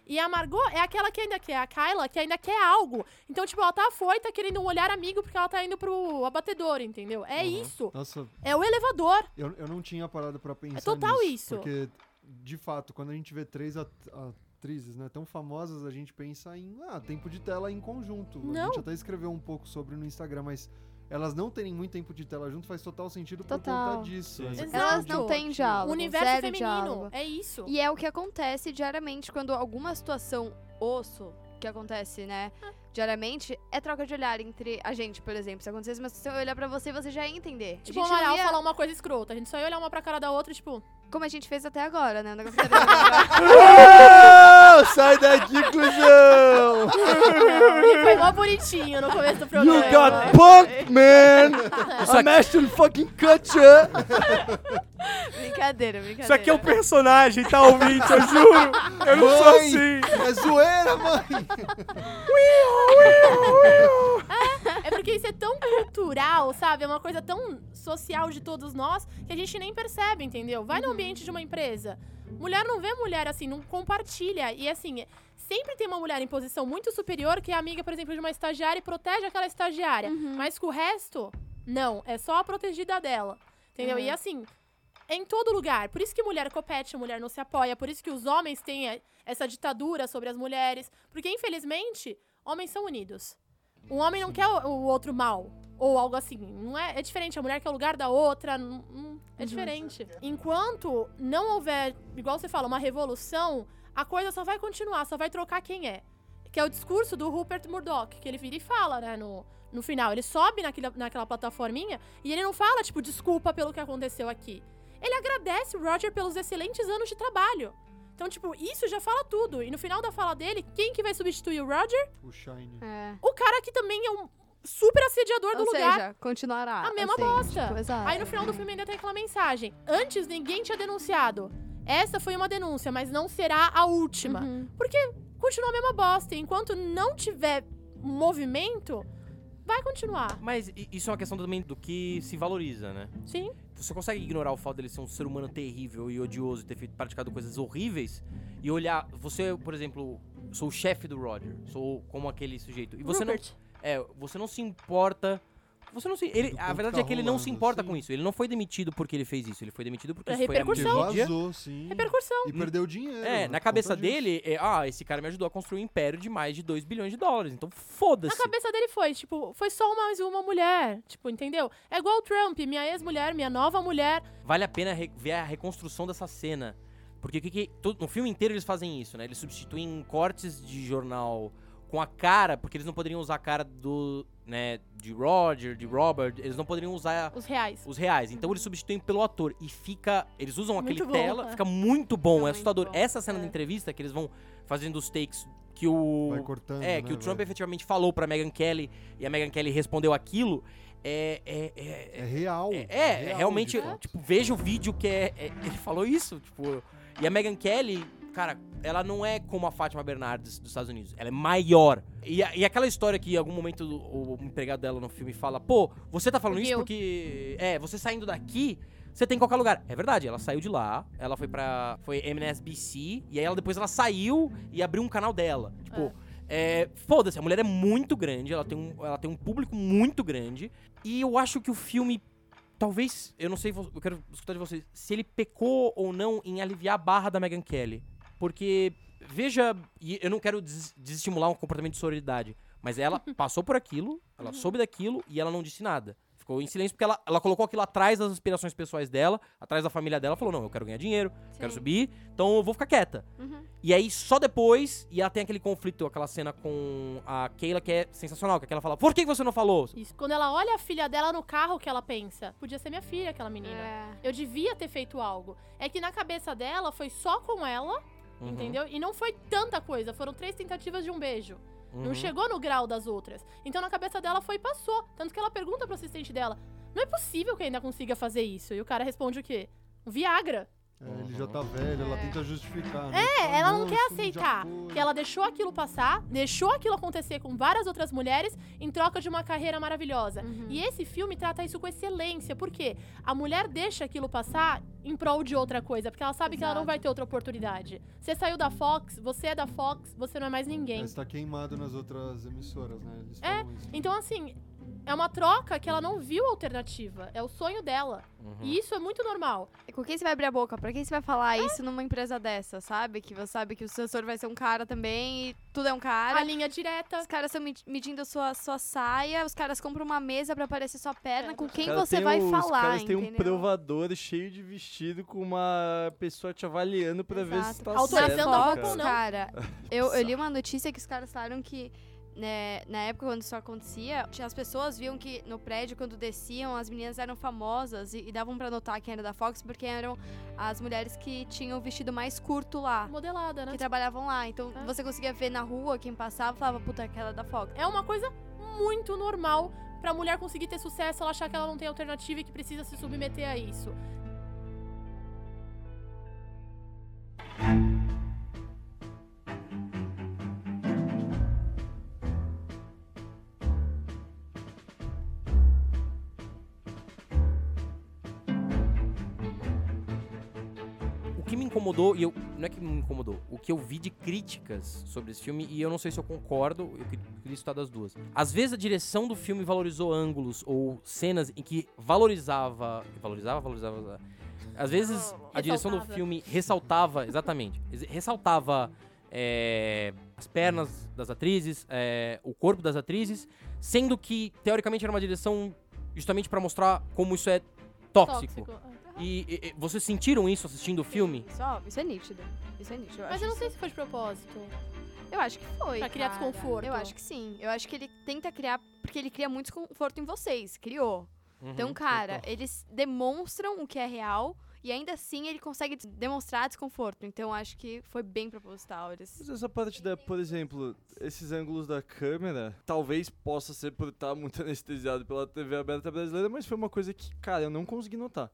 E a Margot é aquela que ainda quer, a Kyla, que ainda quer algo. Então, tipo, ela tá afoita querendo um olhar amigo porque ela tá indo pro abatedor, entendeu? É Uhum. isso. Nossa, É o elevador. eu, eu não tinha parado pra pensar É total nisso, isso. Porque, de fato, quando a gente vê três at- atrizes, né, tão famosas, a gente pensa em ah, tempo de tela em conjunto. A Não. gente até escreveu um pouco sobre no Instagram, mas elas não terem muito tempo de tela junto faz total sentido por Total. conta disso. Elas não têm diálogo. O universo zero feminino. diálogo. É isso. E é o que acontece diariamente quando alguma situação osso que acontece, né? Diariamente, é troca de olhar entre a gente, por exemplo. Se acontecesse uma situação, eu olhar pra você, você já ia entender. Tipo, a o Amaral ia- falar uma coisa escrota. A gente só ia olhar uma pra cara da outra, tipo... Como a gente fez até agora, né? O negócio que você deu Ah, sai daqui, cuzão! Foi mó bonitinho no começo do programa. You got punked, man! I'm Ashton fucking Kutcher! brincadeira, brincadeira. Isso aqui é um personagem, tá, ouvinte? Eu juro. Eu não sou assim. É zoeira, mãe! É porque isso é tão cultural, sabe? É uma coisa tão social de todos nós que a gente nem percebe, entendeu? Vai no ambiente de uma empresa. Mulher não vê mulher assim, não compartilha. E assim, sempre tem uma mulher em posição muito superior que é amiga, por exemplo, de uma estagiária e protege aquela estagiária. Mas com o resto, não. É só a protegida dela. Entendeu? Uhum. E assim, em todo lugar. Por isso que mulher compete, mulher não se apoia. Por isso que os homens têm eh, essa ditadura sobre as mulheres. Porque, infelizmente, homens são unidos. Um homem não quer o, o outro mal. Ou algo assim. Não é, é diferente. A mulher quer o lugar da outra. não- não- é diferente. Enquanto não houver, igual você fala, uma revolução, a coisa só vai continuar, só vai trocar quem é. Que é o discurso do Rupert Murdoch, que ele vira e fala, né, no, no final. Ele sobe naquela, naquela plataforminha e ele não fala, tipo, desculpa pelo que aconteceu aqui. Ele agradece o Roger pelos excelentes anos de trabalho. Então, tipo, isso já fala tudo. E no final da fala dele, quem que vai substituir o Roger? O Shine. É. O cara que também é um super assediador do Ou lugar. seja, continuará. A mesma assim, bosta. tipo, exato. Aí no final do filme ainda tem aquela mensagem. Antes ninguém tinha denunciado. Essa foi uma denúncia, mas não será a última. Uhum. Porque continua a mesma bosta. E enquanto não tiver movimento, vai continuar. Mas isso é uma questão também do que se valoriza, né? Sim. Você consegue ignorar o fato dele ser um ser humano terrível e odioso e ter feito, praticado coisas horríveis e olhar. Você, por exemplo, sou o chefe do Roger, sou como aquele sujeito. E você não. Rupert. É, você não se importa. Você não se. Ele, a verdade tá é que ele não se importa sim. com isso. Ele não foi demitido porque ele fez isso. Ele foi demitido porque É isso foi a repercussão. Mídia. vazou, sim. Repercussão. E perdeu dinheiro. É, né, na cabeça dele, é, ah, esse cara me ajudou a construir um império de mais de 2 bilhões de dólares. Então Na foda-se. cabeça dele foi, tipo, foi só mais uma mulher. Tipo, entendeu? É igual o Trump, minha ex-mulher, minha nova mulher. Vale a pena ver a reconstrução dessa cena. Porque o que que. to- no filme inteiro eles fazem isso, né? Eles substituem cortes de jornal com a cara, porque eles não poderiam usar a cara do. né? De Roger, de Robert. Eles não poderiam usar Os reais. os reais. Então eles substituem pelo ator. E fica. Eles usam Muito aquele bom, tela, é. fica muito bom, Fica é assustador. bom, Essa cena é. da entrevista que eles vão fazendo os takes que o. Vai cortando, É, né, que o Trump vai. efetivamente falou pra Meghan Kelly e a Meghan Kelly respondeu aquilo. É. É, é, É real. é, é, real, realmente, de fato. tipo, veja o vídeo que é, é- Ele falou isso, tipo. E a Meghan Kelly, cara, ela não é como a Fátima Bernardes dos Estados Unidos. Ela é maior. E, e aquela história que em algum momento o, o empregado dela no filme fala: pô, você tá falando isso porque. É, você saindo daqui. Você tem em qualquer lugar. É verdade, ela saiu de lá, ela foi pra. Foi MSBC, e aí ela depois ela saiu e abriu um canal dela. Tipo, é, foda-se, a mulher é muito grande, ela tem, um, ela tem um público muito grande. E eu acho que o filme. Talvez, eu não sei, eu quero escutar de vocês, se ele pecou ou não em aliviar a barra da Meghan Kelly. Porque, veja, e eu não quero des- desestimular um comportamento de sororidade, mas ela passou por aquilo, ela soube daquilo e ela não disse nada. Ficou em silêncio porque ela, ela colocou aquilo atrás das aspirações pessoais dela, atrás da família dela, falou: não, eu quero ganhar dinheiro, quero Sim. subir, então eu vou ficar quieta. Uhum. E aí, só depois, e ela tem aquele conflito, aquela cena com a Keila que é sensacional, que é que ela fala, por que você não falou? Isso. Quando ela olha a filha dela no carro, o que ela pensa? Podia ser minha filha, aquela menina. É. Eu devia ter feito algo. É que na cabeça dela foi só com ela, Uhum, entendeu? E não foi tanta coisa. Foram três tentativas de um beijo. uhum. Não chegou no grau das outras. Então na cabeça dela foi e passou. Tanto que ela pergunta pro assistente dela: Não é possível que ainda consiga fazer isso. E o cara responde o quê? Um Viagra. É, ele já tá velho, ela É. tenta justificar. né? É, Fala, ela não quer isso já aceitar que ela deixou aquilo passar, deixou aquilo acontecer com várias outras mulheres em troca de uma carreira maravilhosa. Uhum. E esse filme trata isso com excelência, porque a mulher deixa aquilo passar em prol de outra coisa, porque ela sabe que ela não Exato. vai ter outra oportunidade. Você saiu da Fox, você é da Fox, você não é mais ninguém. Mas tá queimado nas outras emissoras, né? Eles É, falam isso. Então, assim, é uma troca que ela não viu alternativa. É o sonho dela. Uhum. E isso é muito normal. Com quem você vai abrir a boca? Pra quem você vai falar isso numa empresa dessa, sabe? Que você sabe que o sucessor vai ser um cara também e tudo é um cara. A linha direta. Os caras estão medindo a sua, sua saia, os caras compram uma mesa pra aparecer sua perna. É. Com Os quem você vai os falar, caras têm um provador cheio de vestido com uma pessoa te avaliando pra ver se tá Autorizando certo, a Fox, roupa ou não. cara, eu, eu li uma notícia que os caras falaram que né, na época quando isso acontecia, as pessoas viam que no prédio, quando desciam, as meninas eram famosas e, e davam pra notar quem era da Fox, porque eram as mulheres que tinham o vestido mais curto lá. Modelada, né? Que trabalhavam lá. Então É. você conseguia ver na rua quem passava e falava, puta, aquela é da Fox. É uma coisa muito normal pra mulher conseguir ter sucesso, ela achar que ela não tem alternativa e que precisa se submeter a isso. Incomodou, e eu. Não é que me incomodou, o que eu vi de críticas sobre esse filme, e eu não sei se eu concordo, eu queria escutar das duas. Às vezes a direção do filme valorizou ângulos ou cenas em que valorizava. Valorizava, valorizava. Às vezes a direção do filme ressaltava, exatamente, ex- ressaltava é, as pernas das atrizes, é, o corpo das atrizes, sendo que teoricamente era uma direção justamente pra mostrar como isso é tóxico. é. E, e- e vocês sentiram isso assistindo o filme? Isso, ó, isso é nítido. Isso é nítido. Mas acho eu não isso- sei se foi de propósito. Eu acho que foi. Pra criar cara. desconforto. Eu acho que sim. Eu acho que ele tenta criar. Porque ele cria muito desconforto em vocês. Criou. Então, Uhum, cara, total. eles demonstram o que é real. E ainda assim ele consegue demonstrar desconforto. Então acho que foi bem proposital. Eles... Mas essa parte da, por exemplo, esses ângulos da câmera, talvez possa ser por estar muito anestesiado pela TV aberta brasileira, mas foi uma coisa que, cara, eu não consegui notar.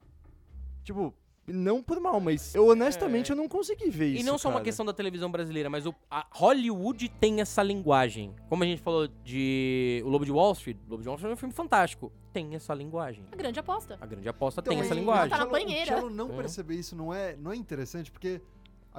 Tipo, não por mal, mas eu honestamente É. eu não consegui ver isso. E não só uma cara. questão da televisão brasileira, mas o, a Hollywood tem essa linguagem. Como a gente falou de O Lobo de Wall Street, O Lobo de Wall Street é um filme fantástico. Tem essa linguagem. A grande aposta. A grande aposta Então, tem e- essa e linguagem. Tá na banheira. O Cello não Hum. perceber isso não é, não é interessante, porque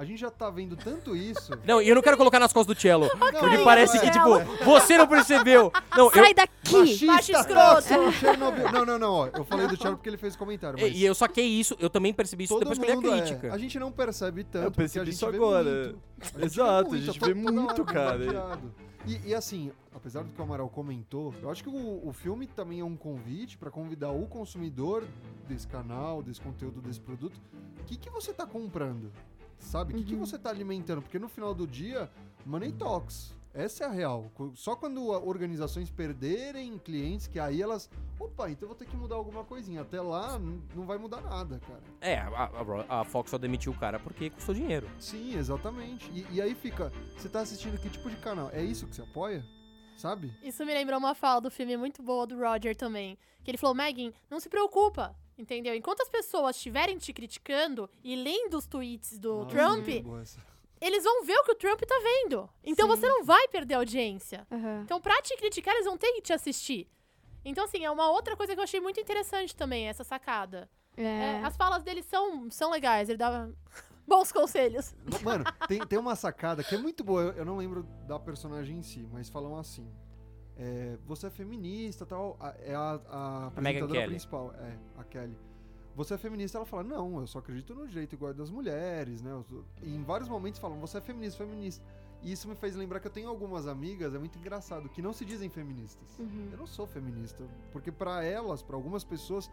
a gente já tá vendo tanto isso. Não, e eu não quero colocar nas costas do Cello. porque não, parece que, é. tipo, você não percebeu. Não, eu, Sai daqui! Macho Machista, escroto. Chernobyl. Não, não, não, ó. Eu falei do Cello porque ele fez comentário, mas... e, e eu saquei isso, eu também percebi isso Todo depois que eu li a é. crítica. A gente não percebe tanto. Eu percebi porque a gente isso vê agora. muito. A gente Exato, vê a gente muito, vê toda muito, cara. E, e assim, apesar do que o Amaral comentou, eu acho que o, o filme também é um convite pra convidar o consumidor desse canal, desse conteúdo, desse produto. O que, que você tá comprando? Sabe? O que, que Uhum. você tá alimentando? Porque no final do dia, money talks. Essa é a real. Só quando organizações perderem clientes, que aí elas. Opa, então eu vou ter que mudar alguma coisinha. Até lá, não vai mudar nada, cara. É, a, a- a Fox só demitiu o cara porque custou dinheiro. Sim, exatamente. E, e aí fica, você tá assistindo que tipo de canal? É isso que você apoia? Sabe? Isso me lembrou uma fala do filme muito boa do Roger também. Que ele falou, Megan, não se preocupa. Entendeu? Enquanto as pessoas estiverem te criticando e lendo os tweets do Nossa, Trump, eles vão ver o que o Trump tá vendo. Então Sim. você não vai perder audiência. Aham. Então, pra te criticar, eles vão ter que te assistir. Então, assim, é uma outra coisa que eu achei muito interessante também, essa sacada. É. É, as falas dele são, são legais, ele dava bons conselhos. Mano, tem, tem uma sacada que é muito boa. Eu não lembro da personagem em si, mas falam assim. É, você é feminista tal. a- É a, a apresentadora Kelly. principal. É, a Kelly. Você é feminista, ela fala, não, eu só acredito no direito igual das mulheres, né? E em vários momentos falam, você é feminista, feminista. E isso me fez lembrar que eu tenho algumas amigas, é muito engraçado, que não se dizem feministas. Uhum. Eu não sou feminista, porque pra elas, pra algumas pessoas,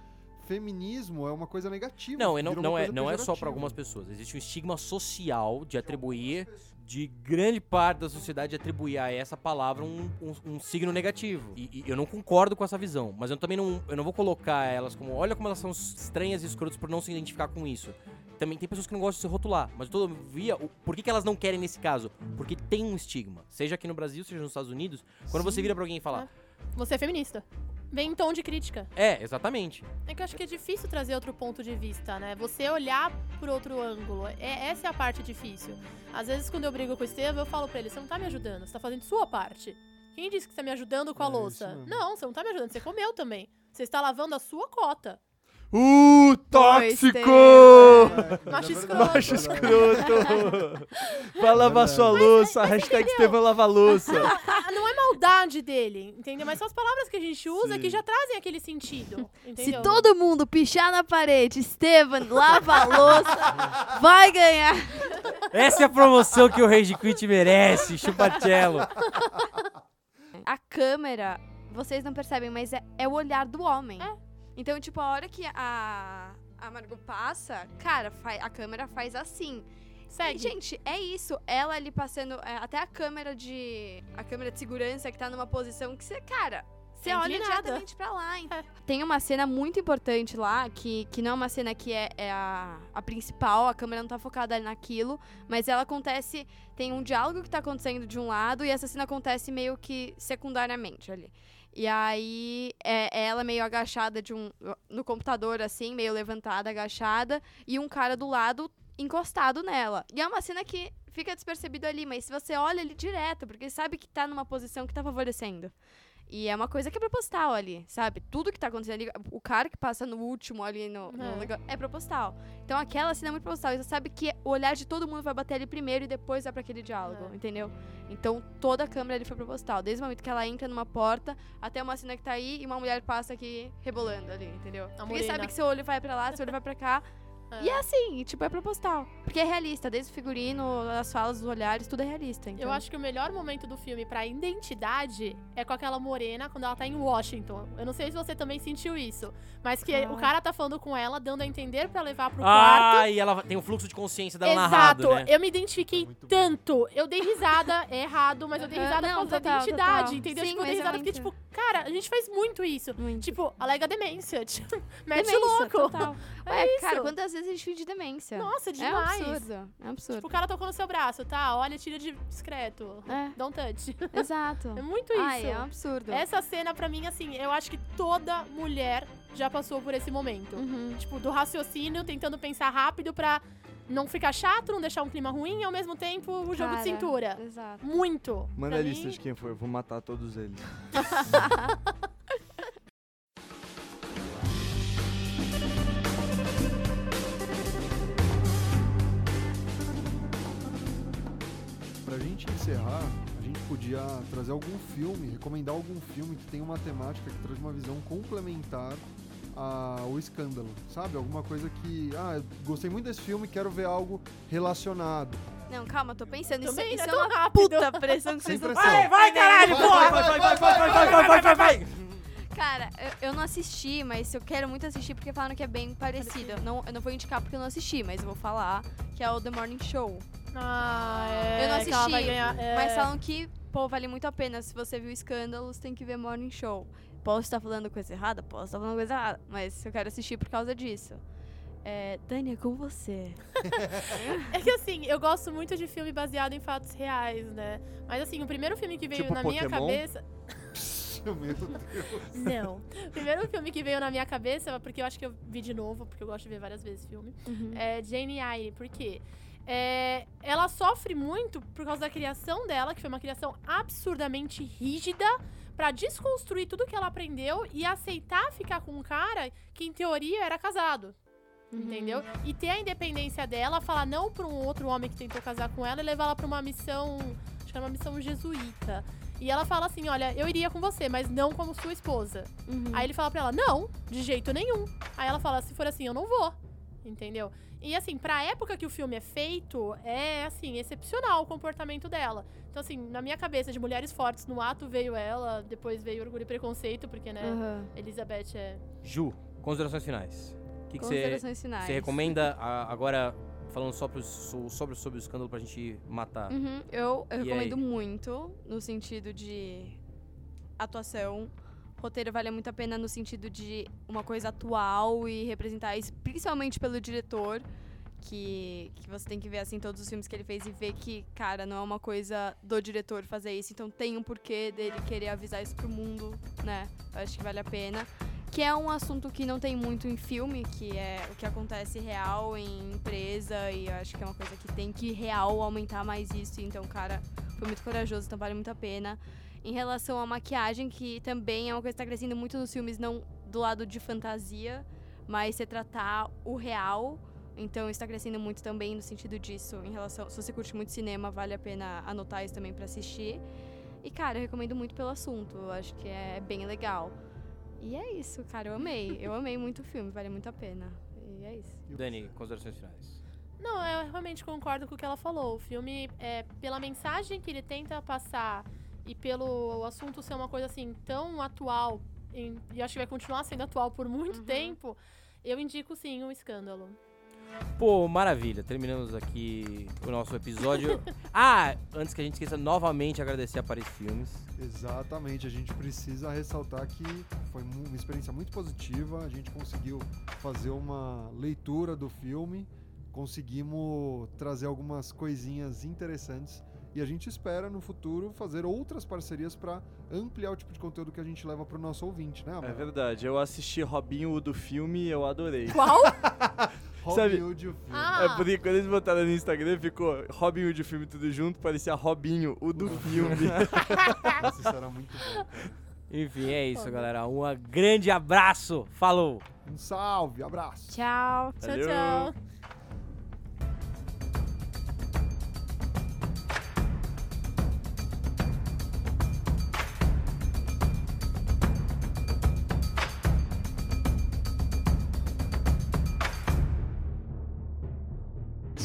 feminismo é uma coisa negativa. Não, não, não, é, não é só pra algumas pessoas. Existe um estigma social de atribuir, de grande parte da sociedade, atribuir a essa palavra um, um- um signo negativo. E, e eu não concordo com essa visão. Mas eu também não, eu não vou colocar elas como, olha como elas são estranhas e escrotas por não se identificar com isso. Também tem pessoas que não gostam de se rotular. Mas todavia, o- por que, que elas não querem nesse caso? Porque tem um estigma. Seja aqui no Brasil, seja nos Estados Unidos. Quando você Sim. vira pra alguém e fala, Você é feminista. Vem em tom de crítica. é, exatamente. É que eu acho que é difícil trazer outro ponto de vista, né? Você olhar por outro ângulo. É, essa é a parte difícil. Às vezes, quando eu brigo com o Estevam, eu falo pra ele: você não tá me ajudando, você tá fazendo sua parte. Quem disse que você tá me ajudando com a É, louça? Não, você não tá me ajudando, você comeu também. Você está lavando a sua cota. Uh, tóxico! Macho É escroto. Macho escroto! Vai lavar sua louça, hashtag Estevão lava a louça. Não é maldade dele, entendeu? Mas são as palavras que a gente usa Sim. que já trazem aquele sentido. Se Entendeu? todo mundo pichar na parede, Estevam, lava a louça, vai ganhar. Essa é a promoção que o Rage Quit merece, chupatello. A câmera, vocês não percebem, mas é, é o olhar do homem. É. Então, tipo, a hora que a, a Margot passa, cara, a câmera faz assim. Segue. E, gente, é isso. Ela ali passando. é, até a câmera de. A câmera de segurança que tá numa posição que você, cara. Você olha diretamente pra lá. hein? É. Tem uma cena muito importante lá, que, que não é uma cena que é, é a, a principal, a câmera não tá focada naquilo, mas ela acontece. Tem um diálogo que tá acontecendo de um lado e essa cena acontece meio que secundariamente ali. E aí é, é ela meio agachada de um. no computador, assim, meio levantada, agachada, e um cara do lado encostado nela. E é uma cena que fica despercebido ali, mas se você olha ali direto, porque sabe que tá numa posição que tá favorecendo. E é uma coisa que é proposital ali, sabe? Tudo que tá acontecendo ali, o cara que passa no último ali no, no É. negócio, é proposital. Então aquela cena é muito proposital. E você sabe que o olhar de todo mundo vai bater ali primeiro e depois vai pra aquele diálogo, É. entendeu? Então toda a câmera ali foi proposital. Desde o momento que ela entra numa porta até uma cena que tá aí e uma mulher passa aqui rebolando ali, entendeu? Porque morena. sabe que seu olho vai pra lá, seu olho vai pra cá. É. E é assim, tipo, é proposital. Porque é realista, desde o figurino, as falas, os olhares, tudo é realista. Então. Eu acho que o melhor momento do filme pra identidade é com aquela morena quando ela tá em Washington. Eu não sei se você também sentiu isso, mas que Ah. o cara tá falando com ela, dando a entender pra levar pro quarto. Ah, e ela tem um fluxo de consciência dela Exato, narrado, né? eu me identifiquei bom. tanto. Eu dei risada, é errado, mas eu dei risada não, por causa da identidade, total. entendeu? Sim, tipo, eu dei é risada porque, tipo, cara, a gente faz muito isso. Muito. Tipo, alega demência. Tipo, mete demência, louco. Total. É Ué, cara, isso. quantas vezes a gente finge demência? Nossa, é um demais. absurdo. É um absurdo. Tipo, o cara tocou no seu braço, tá? Olha, tira de discreto. É. Don't touch. Exato. É muito isso. Ai, é um absurdo. Essa cena, pra mim, assim, eu acho que toda mulher já passou por esse momento. Uhum. Tipo, do raciocínio, tentando pensar rápido pra não ficar chato, não deixar um clima ruim e ao mesmo tempo o jogo Cara, de cintura. Exato. Muito. Manda Pra a lista mim, de quem foi, eu vou matar todos eles. podia trazer algum filme, recomendar algum filme que tem uma temática que traz uma visão complementar ao escândalo, sabe? Alguma coisa que, ah, eu gostei muito desse filme, quero ver algo relacionado. Não, calma, tô pensando. Isso, Também, isso não é é uma rápido. puta pressão que Sem vocês não pressão. Vai, vai, caralho, Vai, porra! vai, vai, vai, vai, vai, vai, vai, vai, vai, vai. Cara, eu, eu não assisti, mas eu quero muito assistir porque falaram que é bem parecido. Eu não, eu não vou indicar porque eu não assisti, mas eu vou falar que é o The Morning Show. Ah, é. eu não vai assisti, ganhar- é. mas falam que, pô, vale muito a pena. Se você viu Escândalos, tem que ver Morning Show. Posso estar falando coisa errada? Posso estar falando coisa errada, mas eu quero assistir por causa disso. É, Dani, é com você. É que assim, eu gosto muito de filme baseado em fatos reais, né? Mas assim, o primeiro filme que veio Tipo na minha Pokémon? cabeça. Meu Deus. Não. O primeiro filme que veio na minha cabeça, porque eu acho que eu vi de novo, porque eu gosto de ver várias vezes filme, Uhum. é Jane Eyre. Por quê? É, ela sofre muito por causa da criação dela, que foi uma criação absurdamente rígida, pra desconstruir tudo que ela aprendeu e aceitar ficar com um cara que, em teoria, era casado. Uhum. Entendeu? E ter a independência dela, falar não pra um outro homem que tentou casar com ela e levar ela pra uma missão. Acho que era uma missão jesuíta. E ela fala assim: olha, eu iria com você, mas não como sua esposa. Uhum. Aí ele fala pra ela, não, de jeito nenhum. Aí ela fala, se for assim, eu não vou. Entendeu? E assim, pra época que o filme é feito, é assim, excepcional o comportamento dela. Então, assim, na minha cabeça de mulheres fortes no ato veio ela, depois veio Orgulho e Preconceito, porque, né, Uhum. Elizabeth é. Ju, considerações finais. O que você Considerações finais. você recomenda a- agora, falando sobre, o- so- sobre, sobre o escândalo pra gente matar? Uhum, Eu, eu recomendo aí? muito no sentido de atuação. Roteiro vale muito a pena no sentido de uma coisa atual e representar isso, principalmente pelo diretor, que, que você tem que ver assim todos os filmes que ele fez e ver que, cara, não é uma coisa do diretor fazer isso, então tem um porquê dele querer avisar isso pro mundo, né? Eu acho que vale a pena. Que é um assunto que não tem muito em filme, que é o que acontece real em empresa, e eu acho que é uma coisa que tem que real aumentar mais isso. Então, cara, foi muito corajoso, então vale muito a pena. Em relação à maquiagem, que também é uma coisa que tá crescendo muito nos filmes, não do lado de fantasia, mas retratar o real. Então está crescendo muito também no sentido disso, em relação. Se você curte muito cinema, vale a pena anotar isso também pra assistir. E, cara, eu recomendo muito pelo assunto. Eu acho que é bem legal. E é isso, cara. Eu amei. Eu amei muito o filme, vale muito a pena. E é isso. Dani, considerações finais. Não, eu realmente concordo com o que ela falou. O filme, é, pela mensagem que ele tenta passar e pelo assunto ser uma coisa assim tão atual, em- e acho que vai continuar sendo atual por muito Uhum. tempo, eu indico sim o escândalo. Pô, maravilha. Terminamos aqui o nosso episódio. ah, antes que a gente esqueça, novamente agradecer a Paris Filmes. Exatamente, a gente precisa ressaltar que foi uma experiência muito positiva. A gente conseguiu fazer uma leitura do filme, conseguimos trazer algumas coisinhas interessantes e a gente espera no futuro fazer outras parcerias para ampliar o tipo de conteúdo que a gente leva para o nosso ouvinte, né? É Amanda? verdade, eu assisti Robinho o do filme e eu adorei. Qual? Robin sabe- Hood, o filme. Ah. É porque quando eles botaram no Instagram ficou Robin Hood o filme tudo junto, parecia Robinho o do filme. Nossa, isso era muito bom. cara. Enfim, é isso, galera. Um grande abraço. Falou! Um salve, abraço. Tchau. tchau, Valeu. tchau.